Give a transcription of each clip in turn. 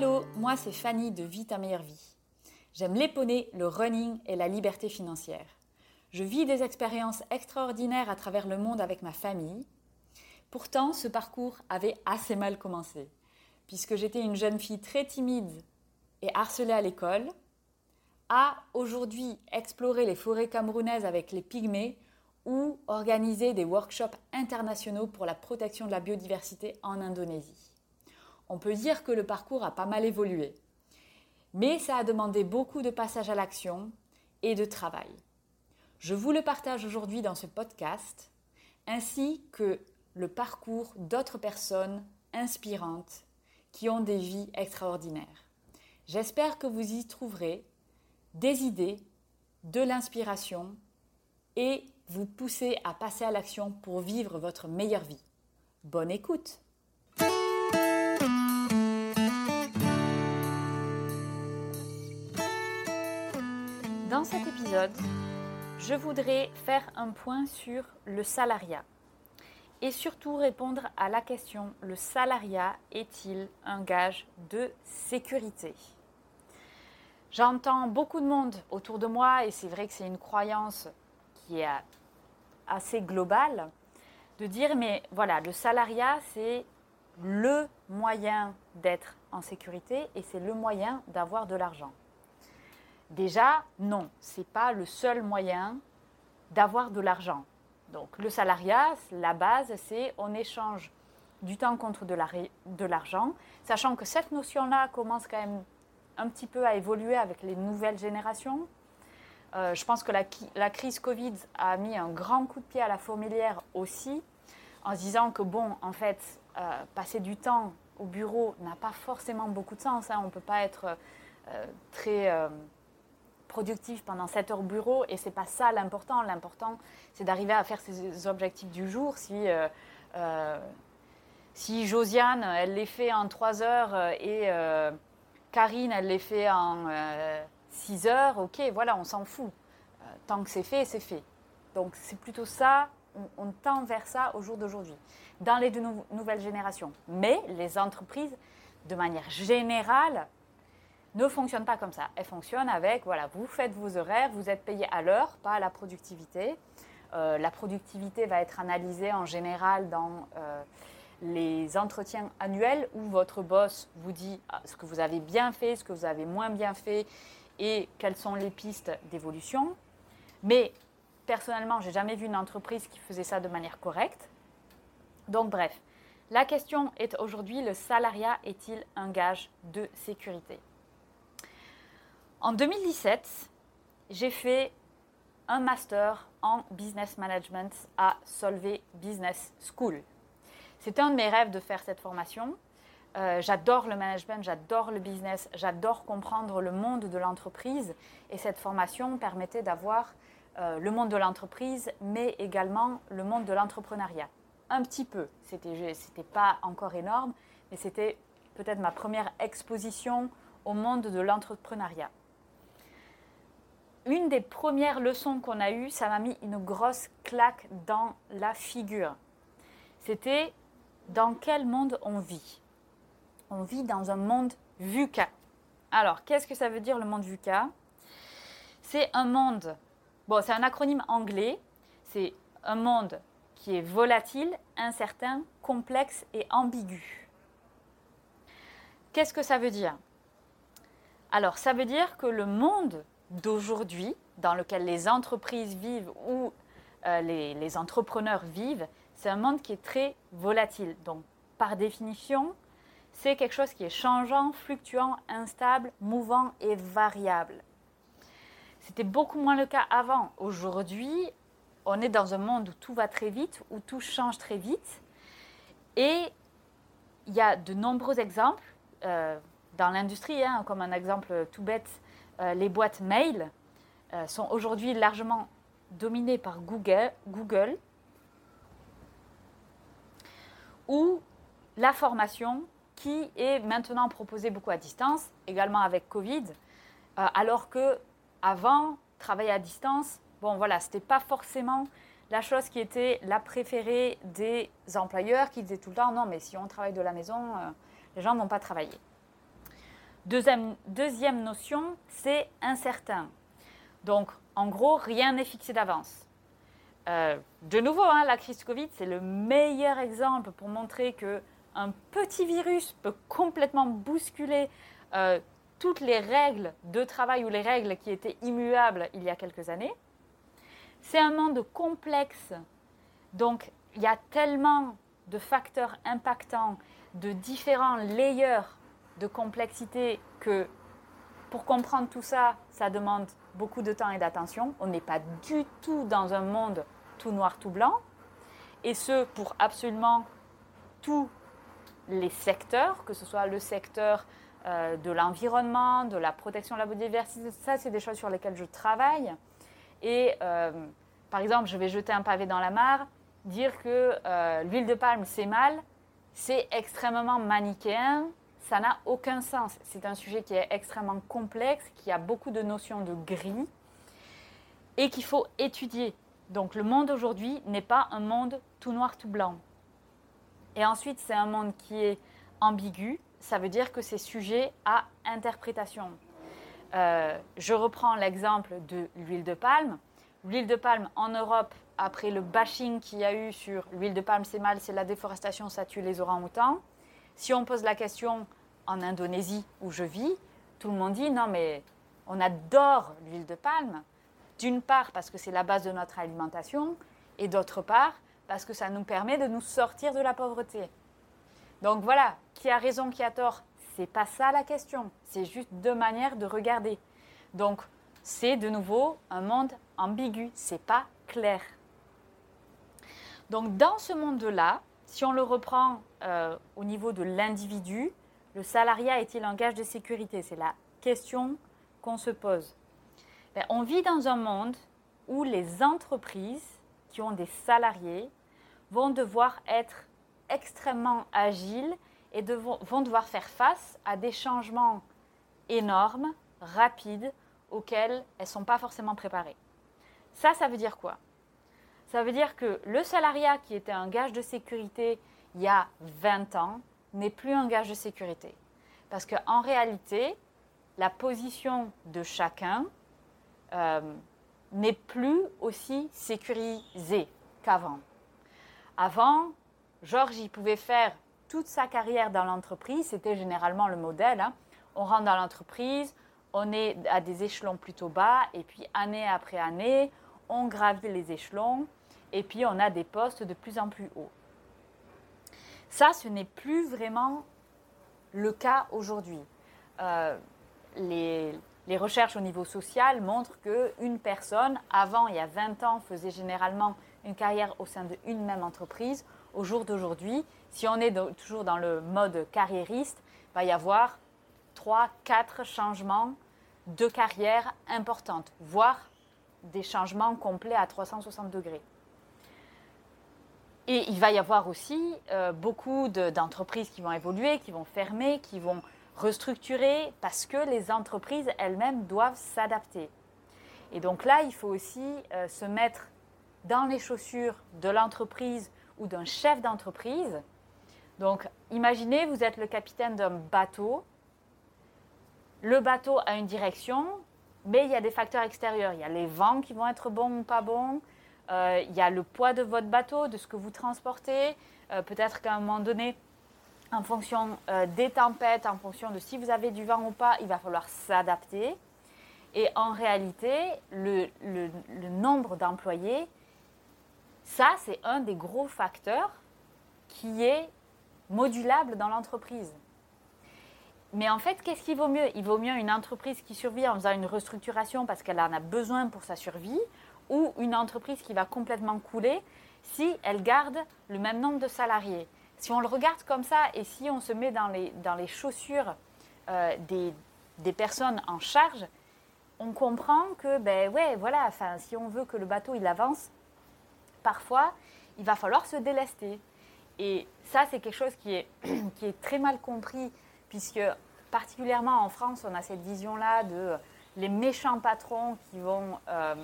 Hello, moi c'est Fanny de Vie ta meilleure vie. J'aime les le running et la liberté financière. Je vis des expériences extraordinaires à travers le monde avec ma famille. Pourtant, ce parcours avait assez mal commencé, puisque j'étais une jeune fille très timide et harcelée à l'école, à aujourd'hui explorer les forêts camerounaises avec les pygmées ou organiser des workshops internationaux pour la protection de la biodiversité en Indonésie on peut dire que le parcours a pas mal évolué. Mais ça a demandé beaucoup de passage à l'action et de travail. Je vous le partage aujourd'hui dans ce podcast, ainsi que le parcours d'autres personnes inspirantes qui ont des vies extraordinaires. J'espère que vous y trouverez des idées, de l'inspiration et vous pousser à passer à l'action pour vivre votre meilleure vie. Bonne écoute Dans cet épisode, je voudrais faire un point sur le salariat et surtout répondre à la question le salariat est-il un gage de sécurité? J'entends beaucoup de monde autour de moi et c'est vrai que c'est une croyance qui est assez globale de dire mais voilà, le salariat c'est le moyen d'être en sécurité et c'est le moyen d'avoir de l'argent. Déjà, non, ce n'est pas le seul moyen d'avoir de l'argent. Donc le salariat, la base, c'est on échange du temps contre de l'argent, sachant que cette notion-là commence quand même un petit peu à évoluer avec les nouvelles générations. Euh, je pense que la, crise Covid a mis un grand coup de pied à la fourmilière aussi, en se disant que, bon, en fait, euh, passer du temps au bureau n'a pas forcément beaucoup de sens. Hein. On ne peut pas être euh, très productif pendant 7 heures au bureau et c'est pas ça l'important. L'important, c'est d'arriver à faire ses objectifs du jour. Si, euh, euh, si Josiane, elle les fait en 3 heures euh, et Karine, elle les fait en 6 heures, ok, voilà, on s'en fout. tant que c'est fait, c'est fait. Donc c'est plutôt ça, on, tend vers ça au jour d'aujourd'hui, dans les deux nouvelles générations. Mais les entreprises, de manière générale, ne fonctionne pas comme ça. Elle fonctionne avec, voilà, vous faites vos horaires, vous êtes payé à l'heure, pas à la productivité. Euh, la productivité va être analysée en général dans euh, les entretiens annuels où votre boss vous dit ah, ce que vous avez bien fait, ce que vous avez moins bien fait et quelles sont les pistes d'évolution. Mais personnellement, j'ai jamais vu une entreprise qui faisait ça de manière correcte. Donc bref, la question est aujourd'hui, le salariat est-il un gage de sécurité? En 2017, j'ai fait un master en business management à Solvay Business School. C'était un de mes rêves de faire cette formation. Euh, j'adore le management, j'adore le business, j'adore comprendre le monde de l'entreprise et cette formation permettait d'avoir euh, le monde de l'entreprise mais également le monde de l'entrepreneuriat. Un petit peu, c'était pas encore énorme, mais c'était peut-être ma première exposition au monde de l'entrepreneuriat une des premières leçons qu'on a eues, ça m'a mis une grosse claque dans la figure. C'était dans quel monde on vit? On vit dans un monde VUCA. Alors, qu'est-ce que ça veut dire le monde VUCA? C'est un monde, bon, c'est un acronyme anglais, c'est un monde qui est volatile, incertain, complexe et ambigu. Qu'est-ce que ça veut dire? Alors, ça veut dire que le monde d'aujourd'hui, dans lequel les entreprises vivent ou euh, les, entrepreneurs vivent, c'est un monde qui est très volatile. Donc, par définition, c'est quelque chose qui est changeant, fluctuant, instable, mouvant et variable. C'était beaucoup moins le cas avant. Aujourd'hui, on est dans un monde où tout va très vite, où tout change très vite. Et il y a de nombreux exemples euh, dans l'industrie, hein, comme un exemple tout bête, les boîtes mail euh, sont aujourd'hui largement dominées par Google, Google ou la formation qui est maintenant proposée beaucoup à distance, également avec Covid, euh, alors que avant, travailler à distance, bon voilà, c'était pas forcément la chose qui était la préférée des employeurs qui disaient tout le temps non mais si on travaille de la maison, euh, les gens ne vont pas travailler. Deuxième, notion, c'est incertain. Donc en gros, rien n'est fixé d'avance. Euh, de nouveau, hein, la crise Covid, c'est le meilleur exemple pour montrer que un petit virus peut complètement bousculer euh, toutes les règles de travail ou les règles qui étaient immuables il y a quelques années. C'est un monde complexe, donc il y a tellement de facteurs impactants, de différents layers de complexité que pour comprendre tout ça, ça demande beaucoup de temps et d'attention. On n'est pas du tout dans un monde tout noir, tout blanc. Et ce, pour absolument tous les secteurs, que ce soit le secteur euh, de l'environnement, de la protection de la biodiversité, ça, c'est des choses sur lesquelles je travaille. Et euh, par exemple, je vais jeter un pavé dans la mare, dire que euh, l'huile de palme, c'est mal, c'est extrêmement manichéen, ça n'a aucun sens. C'est un sujet qui est extrêmement complexe, qui a beaucoup de notions de gris et qu'il faut étudier. Donc le monde aujourd'hui n'est pas un monde tout noir, tout blanc. Et ensuite, c'est un monde qui est ambigu. Ça veut dire que c'est sujet à interprétation. Euh, je reprends l'exemple de l'huile de palme. L'huile de palme en Europe, après le bashing qu'il y a eu sur l'huile de palme, c'est mal, c'est la déforestation, ça tue les orang-outans. Si on pose la question en Indonésie où je vis, tout le monde dit non mais on adore l'huile de palme, d'une part parce que c'est la base de notre alimentation, et d'autre part parce que ça nous permet de nous sortir de la pauvreté. Donc voilà, qui a raison, qui a tort, c'est pas ça la question, c'est juste deux manières de regarder. Donc c'est de nouveau un monde ambigu, c'est pas clair. Donc dans ce monde-là, si on le reprend euh, au niveau de l'individu, le salariat est-il un gage de sécurité? C'est la question qu'on se pose. Ben, on vit dans un monde où les entreprises qui ont des salariés vont devoir être extrêmement agiles et vont devoir faire face à des changements énormes, rapides, auxquels elles ne sont pas forcément préparées. Ça, ça veut dire quoi? Ça veut dire que le salariat qui était un gage de sécurité il y a 20 ans n'est plus un gage de sécurité. Parce qu'en réalité, la position de chacun euh, n'est plus aussi sécurisée qu'avant. Avant, Georges, il pouvait faire toute sa carrière dans l'entreprise, c'était généralement le modèle. Hein. On rentre dans l'entreprise, on est à des échelons plutôt bas, et puis année après année, on gravit les échelons, et puis on a des postes de plus en plus hauts. Ça, ce n'est plus vraiment le cas aujourd'hui. Euh, les, recherches au niveau social montrent qu'une personne, avant, il y a 20 ans, faisait généralement une carrière au sein d'une même entreprise. Au jour d'aujourd'hui, si on est toujours dans le mode carriériste, il va y avoir 3, 4 changements de carrière importantes, voire des changements complets à 360 degrés. Et il va y avoir aussi euh, beaucoup d'entreprises qui vont évoluer, qui vont fermer, qui vont restructurer, parce que les entreprises elles-mêmes doivent s'adapter. Et donc là, il faut aussi euh, se mettre dans les chaussures de l'entreprise ou d'un chef d'entreprise. Donc, imaginez, vous êtes le capitaine d'un bateau le bateau a une direction, mais il y a des facteurs extérieurs. Il y a les vents qui vont être bons ou pas bons. Euh, il y a le poids de votre bateau, de ce que vous transportez. Euh, peut-être qu'à un moment donné, en fonction euh, des tempêtes, en fonction de si vous avez du vent ou pas, il va falloir s'adapter. Et en réalité, le, le nombre d'employés, ça, c'est un des gros facteurs qui est modulable dans l'entreprise. Mais en fait, qu'est-ce qui vaut mieux? Il vaut mieux une entreprise qui survit en faisant une restructuration parce qu'elle en a besoin pour sa survie, ou une entreprise qui va complètement couler si elle garde le même nombre de salariés. Si on le regarde comme ça et si on se met dans les, dans les chaussures euh, des, des, personnes en charge, on comprend que, ben ouais, voilà, enfin, si on veut que le bateau il avance, parfois, il va falloir se délester. Et ça, c'est quelque chose qui est, qui est très mal compris puisque particulièrement en France, on a cette vision-là de les méchants patrons qui vont, euh,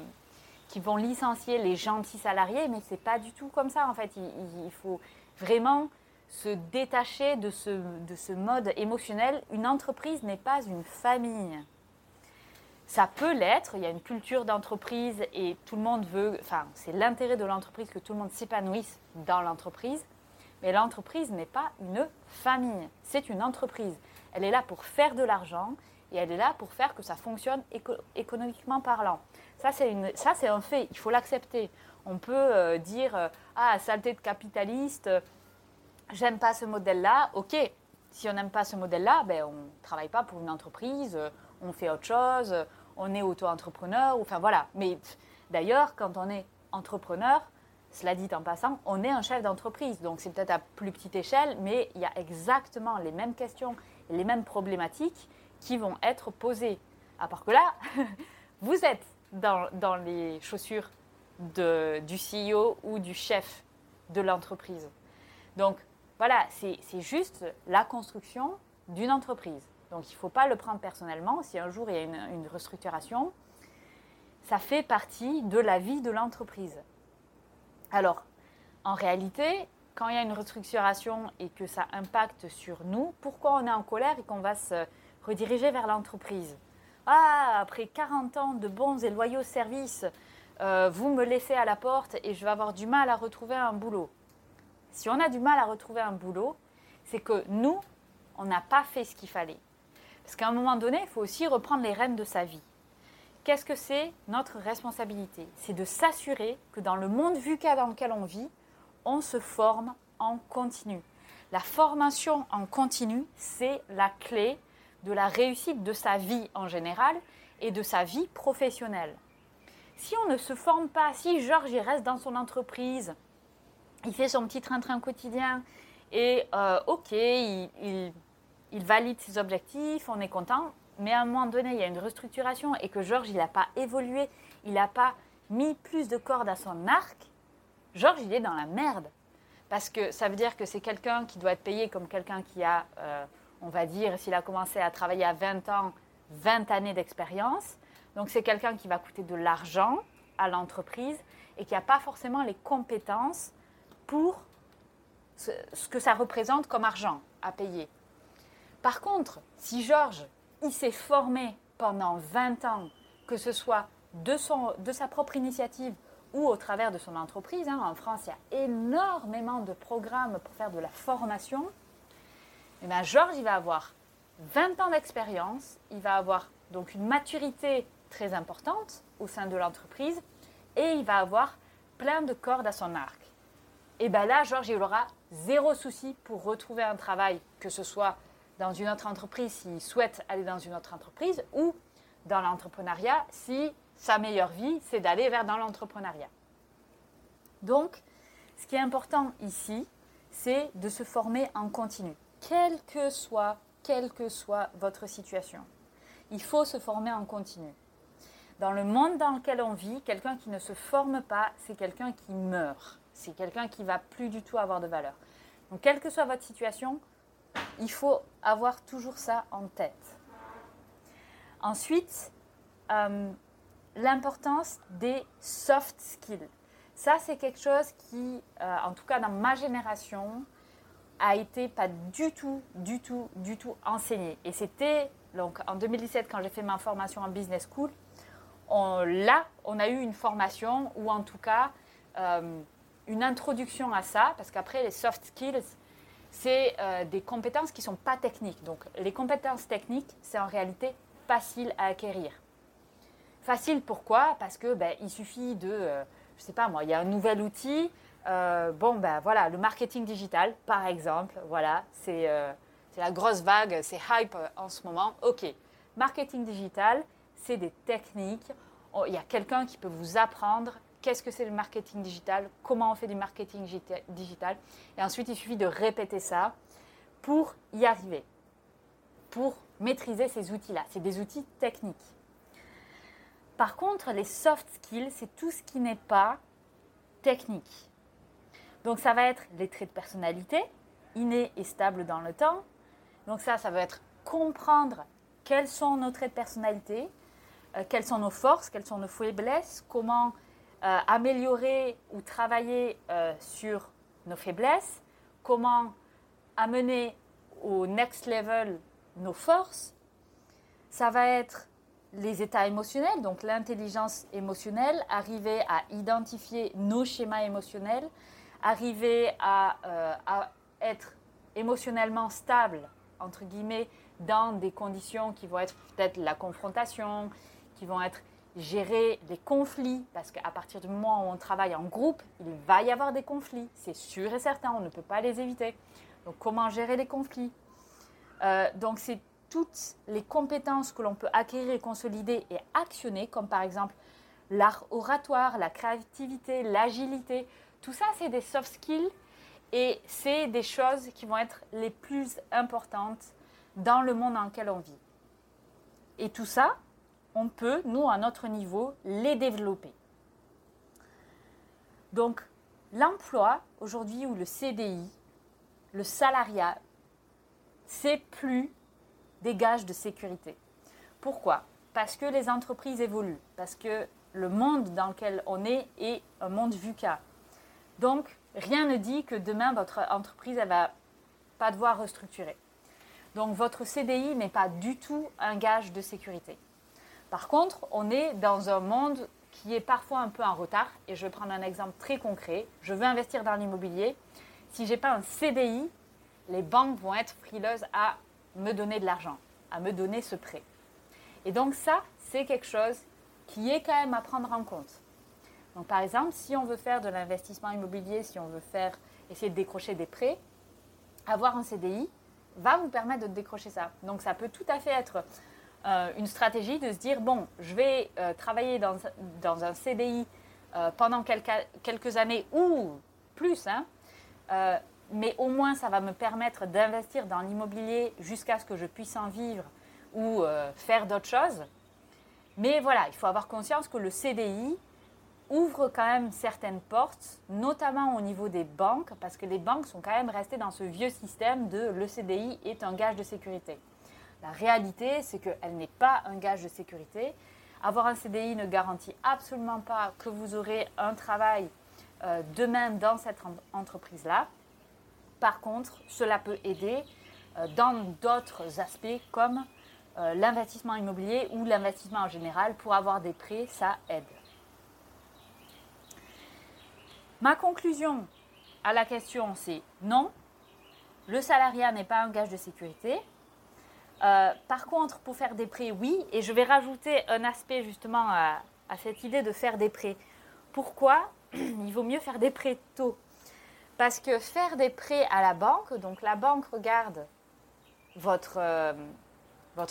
qui vont licencier les gentils salariés, mais ce n'est pas du tout comme ça en fait. Il, faut vraiment se détacher de ce, de ce mode émotionnel. Une entreprise n'est pas une famille. Ça peut l'être, il y a une culture d'entreprise et tout le monde veut, enfin c'est l'intérêt de l'entreprise que tout le monde s'épanouisse dans l'entreprise. Mais l'entreprise n'est pas une famille, c'est une entreprise. Elle est là pour faire de l'argent et elle est là pour faire que ça fonctionne économiquement parlant. Ça, c'est un fait, il faut l'accepter. On peut euh, dire euh, Ah, saleté de capitaliste, j'aime pas ce modèle-là. Ok, si on n'aime pas ce modèle-là, ben, on ne travaille pas pour une entreprise, on fait autre chose, on est auto-entrepreneur, enfin voilà. Mais d'ailleurs, quand on est entrepreneur, cela dit en passant, on est un chef d'entreprise, donc c'est peut-être à plus petite échelle, mais il y a exactement les mêmes questions les mêmes problématiques qui vont être posées. À part que là, vous êtes dans, les chaussures du CEO ou du chef de l'entreprise. Donc voilà, c'est juste la construction d'une entreprise. Donc il ne faut pas le prendre personnellement. Si un jour il y a une restructuration, ça fait partie de la vie de l'entreprise. Alors, en réalité, quand il y a une restructuration et que ça impacte sur nous, pourquoi on est en colère et qu'on va se rediriger vers l'entreprise Ah, après 40 ans de bons et loyaux services, euh, vous me laissez à la porte et je vais avoir du mal à retrouver un boulot. Si on a du mal à retrouver un boulot, c'est que nous, on n'a pas fait ce qu'il fallait. Parce qu'à un moment donné, il faut aussi reprendre les rênes de sa vie. Qu'est-ce que c'est notre responsabilité? C'est de s'assurer que dans le monde VUCA dans lequel on vit, on se forme en continu. La formation en continu, c'est la clé de la réussite de sa vie en général et de sa vie professionnelle. Si on ne se forme pas, si Georges reste dans son entreprise, il fait son petit train-train quotidien et euh, ok, il valide ses objectifs, on est content, mais à un moment donné, il y a une restructuration et que Georges, n'a pas évolué, il n'a pas mis plus de cordes à son arc, Georges, il est dans la merde. Parce que ça veut dire que c'est quelqu'un qui doit être payé comme quelqu'un qui a, euh, on va dire, s'il a commencé à travailler à 20 ans, 20 années d'expérience. Donc c'est quelqu'un qui va coûter de l'argent à l'entreprise et qui n'a pas forcément les compétences pour ce que ça représente comme argent à payer. Par contre, si Georges, il s'est formé pendant 20 ans, que ce soit de, son, de sa propre initiative ou au travers de son entreprise. Hein. En France, il y a énormément de programmes pour faire de la formation. Et eh bien, Georges, il va avoir 20 ans d'expérience, il va avoir donc une maturité très importante au sein de l'entreprise et il va avoir plein de cordes à son arc. Et bien là, Georges, il aura zéro souci pour retrouver un travail, que ce soit dans une autre entreprise s'il souhaite aller dans une autre entreprise ou dans l'entrepreneuriat si sa meilleure vie, c'est d'aller vers dans l'entrepreneuriat. Donc, ce qui est important ici, c'est de se former en continu, quelle que soit, quelle que soit votre situation. Il faut se former en continu. Dans le monde dans lequel on vit, quelqu'un qui ne se forme pas, c'est quelqu'un qui meurt. C'est quelqu'un qui va plus du tout avoir de valeur. Donc, quelle que soit votre situation, il faut avoir toujours ça en tête. Ensuite, euh, l'importance des soft skills. Ça, c'est quelque chose qui, euh, en tout cas dans ma génération, a été pas du tout, du tout, du tout enseigné. Et c'était Donc en 2017, quand j'ai fait ma formation en business school, là, on a eu une formation ou en tout cas euh, une introduction à ça, parce qu'après, les soft skills, c'est euh, des compétences qui ne sont pas techniques. Donc les compétences techniques, c'est en réalité facile à acquérir. Facile pourquoi? Parce que ben, il suffit de, euh, je sais pas moi, il y a un nouvel outil. Bon ben voilà, le marketing digital, par exemple, voilà, c'est c'est la grosse vague, c'est hype en ce moment. Ok, marketing digital, c'est des techniques. Oh, il y a quelqu'un qui peut vous apprendre qu'est-ce que c'est le marketing digital, comment on fait du marketing digital. Et ensuite, il suffit de répéter ça pour y arriver, pour maîtriser ces outils-là. C'est des outils techniques. Par contre, les soft skills, c'est tout ce qui n'est pas technique. Donc ça va être les traits de personnalité, innés et stables dans le temps, donc ça, ça va être comprendre quels sont nos traits de personnalité, euh, quelles sont nos forces, quelles sont nos faiblesses, comment euh, améliorer ou travailler euh, sur nos faiblesses, comment amener au next level nos forces. Ça va être les états émotionnels, donc l'intelligence émotionnelle, arriver à identifier nos schémas émotionnels, arriver à, à être émotionnellement stable entre guillemets, dans des conditions qui vont être peut-être la confrontation, qui vont être gérer des conflits, parce qu'à partir du moment où on travaille en groupe, il va y avoir des conflits, c'est sûr et certain, on ne peut pas les éviter. Donc comment gérer les conflits? Euh, Donc c'est toutes les compétences que l'on peut acquérir consolider et actionner, comme par exemple l'art oratoire, la créativité, l'agilité, tout ça c'est des soft skills et c'est des choses qui vont être les plus importantes dans le monde dans lequel on vit. Et tout ça, on peut, nous, à notre niveau, les développer. Donc, l'emploi, aujourd'hui, ou le CDI, le salariat, c'est plus des gages de sécurité. Pourquoi? Parce que les entreprises évoluent, parce que le monde dans lequel on est est un monde VUCA. Donc, rien ne dit que demain, votre entreprise ne va pas devoir restructurer. Donc, votre CDI n'est pas du tout un gage de sécurité. Par contre, on est dans un monde qui est parfois un peu en retard. Et je vais prendre un exemple très concret. Je veux investir dans l'immobilier. Si je n'ai pas un CDI, les banques vont être frileuses à me donner de l'argent, à me donner ce prêt. Et donc ça, c'est quelque chose qui est quand même à prendre en compte. Donc, par exemple, si on veut faire de l'investissement immobilier, si on veut faire, essayer de décrocher des prêts, avoir un CDI va vous permettre de décrocher ça. Donc, ça peut tout à fait être euh, une stratégie de se dire bon, je vais euh, travailler dans, un CDI euh, pendant quelques, quelques, années ou plus, hein, mais au moins ça va me permettre d'investir dans l'immobilier jusqu'à ce que je puisse en vivre ou faire d'autres choses. Mais voilà, il faut avoir conscience que le CDI, ouvre quand même certaines portes, notamment au niveau des banques, parce que les banques sont quand même restées dans ce vieux système de le CDI est un gage de sécurité. La réalité, c'est qu'elle n'est pas un gage de sécurité. Avoir un CDI ne garantit absolument pas que vous aurez un travail euh, demain dans cette entreprise-là. Par contre, cela peut aider euh, dans d'autres aspects comme euh, l'investissement immobilier ou l'investissement en général. Pour avoir des prêts, ça aide. Ma conclusion à la question, c'est non, le salariat n'est pas un gage de sécurité. Euh, par contre, pour faire des prêts, oui, et je vais rajouter un aspect justement à, cette idée de faire des prêts. Pourquoi il vaut mieux faire des prêts tôt? Parce que faire des prêts à la banque, donc la banque regarde votre, euh,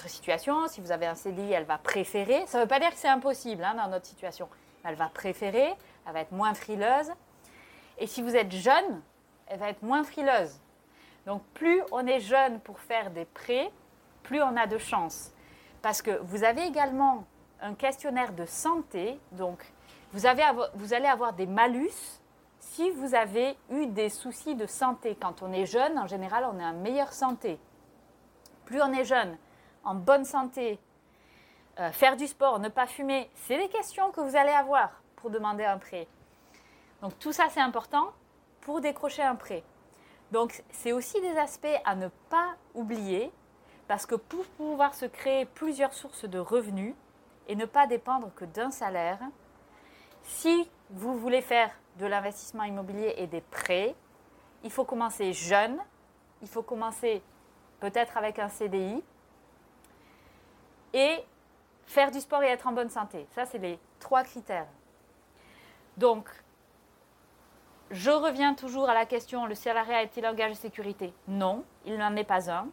situation, si vous avez un CDI, elle va préférer, ça ne veut pas dire que c'est impossible hein, dans notre situation, elle va préférer, elle va être moins frileuse, et si vous êtes jeune, elle va être moins frileuse. Donc plus on est jeune pour faire des prêts, plus on a de chance. Parce que vous avez également un questionnaire de santé, donc vous allez avoir des malus si vous avez eu des soucis de santé. Quand on est jeune, en général, on est en meilleure santé. Plus on est jeune, en bonne santé, euh, faire du sport, ne pas fumer, c'est des questions que vous allez avoir pour demander un prêt. Donc tout ça, c'est important pour décrocher un prêt. Donc c'est aussi des aspects à ne pas oublier Parce que pour pouvoir se créer plusieurs sources de revenus et ne pas dépendre que d'un salaire, si vous voulez faire de l'investissement immobilier et des prêts, il faut commencer jeune, il faut commencer peut-être avec un CDI et faire du sport et être en bonne santé. Ça, c'est les trois critères. Donc, je reviens toujours à la question, le salariat est-il un gage de sécurité? Non, il n'en est pas un.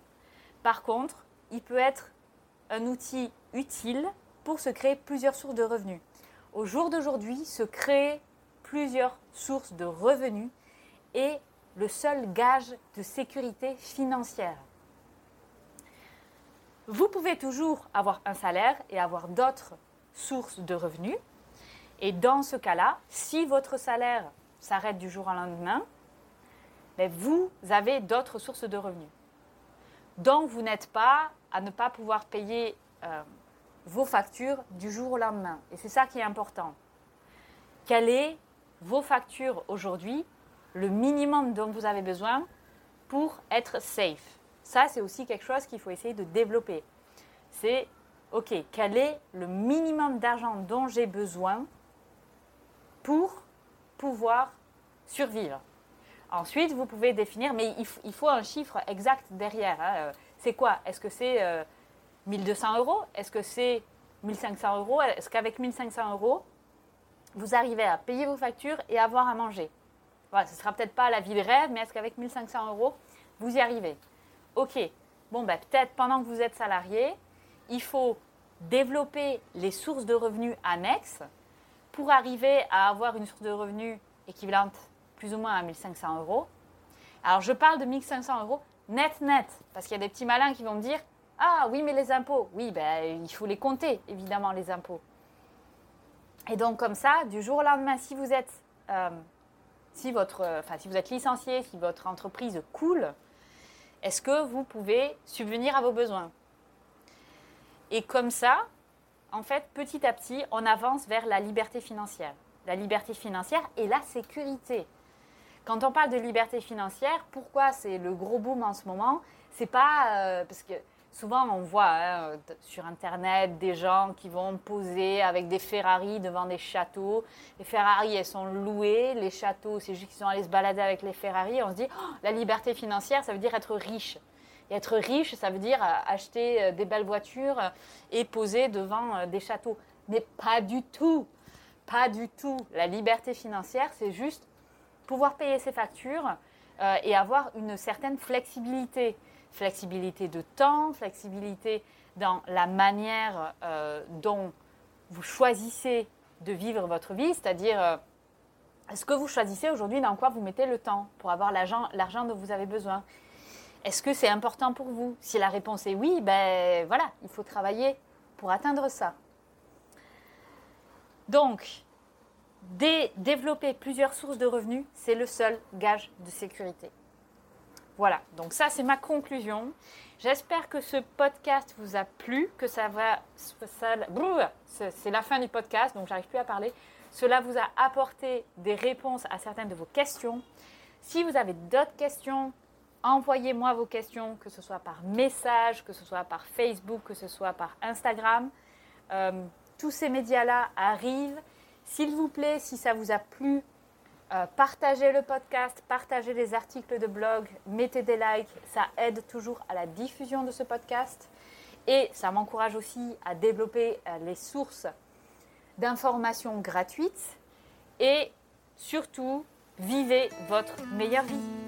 Par contre, il peut être un outil utile pour se créer plusieurs sources de revenus. Au jour d'aujourd'hui, se créer plusieurs sources de revenus est le seul gage de sécurité financière. Vous pouvez toujours avoir un salaire et avoir d'autres sources de revenus. Et dans ce cas-là, si votre salaire s'arrête du jour au lendemain, ben, vous avez d'autres sources de revenus. Donc vous n'êtes pas à ne pas pouvoir payer euh, vos factures du jour au lendemain. Et c'est ça qui est important. Quelles est vos factures aujourd'hui, le minimum dont vous avez besoin pour être safe? Ça, c'est aussi quelque chose qu'il faut essayer de développer. C'est, OK, quel est le minimum d'argent dont j'ai besoin pour pouvoir survivre. Ensuite, vous pouvez définir, mais il, faut un chiffre exact derrière. Hein. Euh, c'est quoi? Est-ce que c'est euh, 1200 euros? Est-ce que c'est 1500 euros? Est-ce qu'avec 1500 euros, vous arrivez à payer vos factures et avoir à manger? Voilà, Ce ne sera peut-être pas la vie de rêve, mais est-ce qu'avec 1500 euros, vous y arrivez? Ok, bon, ben, peut-être pendant que vous êtes salarié, il faut développer les sources de revenus annexes pour arriver à avoir une source de revenus équivalente plus ou moins à 1500 euros. Alors, je parle de 1500 euros net, net, parce qu'il y a des petits malins qui vont me dire ah oui, mais les impôts, oui, ben, il faut les compter, évidemment, les impôts. Et donc comme ça, du jour au lendemain, si vous êtes, euh, si votre, enfin, si vous êtes licencié, si votre entreprise coule, est-ce que vous pouvez subvenir à vos besoins? Et comme ça, en fait, petit à petit, on avance vers la liberté financière. La liberté financière et la sécurité. Quand on parle de liberté financière, pourquoi c'est le gros boom en ce moment? C'est pas euh, parce que Souvent, on voit hein, sur Internet des gens qui vont poser avec des Ferrari devant des châteaux. Les Ferrari, elles sont louées. Les châteaux, c'est juste qu'ils sont allés se balader avec les Ferrari. On se dit, oh, la liberté financière, ça veut dire être riche. Être riche, ça veut dire euh, acheter euh, des belles voitures euh, et poser devant des châteaux. Mais pas du tout. Pas du tout. La liberté financière, c'est juste pouvoir payer ses factures et avoir une certaine flexibilité flexibilité de temps, flexibilité dans la manière dont vous choisissez de vivre votre vie, c'est-à-dire est-ce que vous choisissez aujourd'hui dans quoi vous mettez le temps pour avoir l'argent dont vous avez besoin Est-ce que c'est important pour vous? Si la réponse est oui, ben voilà, il faut travailler pour atteindre ça. Donc, développer plusieurs sources de revenus, c'est le seul gage de sécurité. Voilà, donc ça c'est ma conclusion. J'espère que ce podcast vous a plu, que ça va... C'est la fin du podcast, donc j'arrive plus à parler. Cela vous a apporté des réponses à certaines de vos questions. Si vous avez d'autres questions, envoyez-moi vos questions, que ce soit par message, que ce soit par Facebook, que ce soit par Instagram. Euh, tous ces médias-là arrivent. S'il vous plaît, si ça vous a plu, euh, partagez le podcast, partagez les articles de blog, mettez des likes, ça aide toujours à la diffusion de ce podcast et ça m'encourage aussi à développer euh, les sources d'informations gratuites et surtout, vivez votre meilleure vie.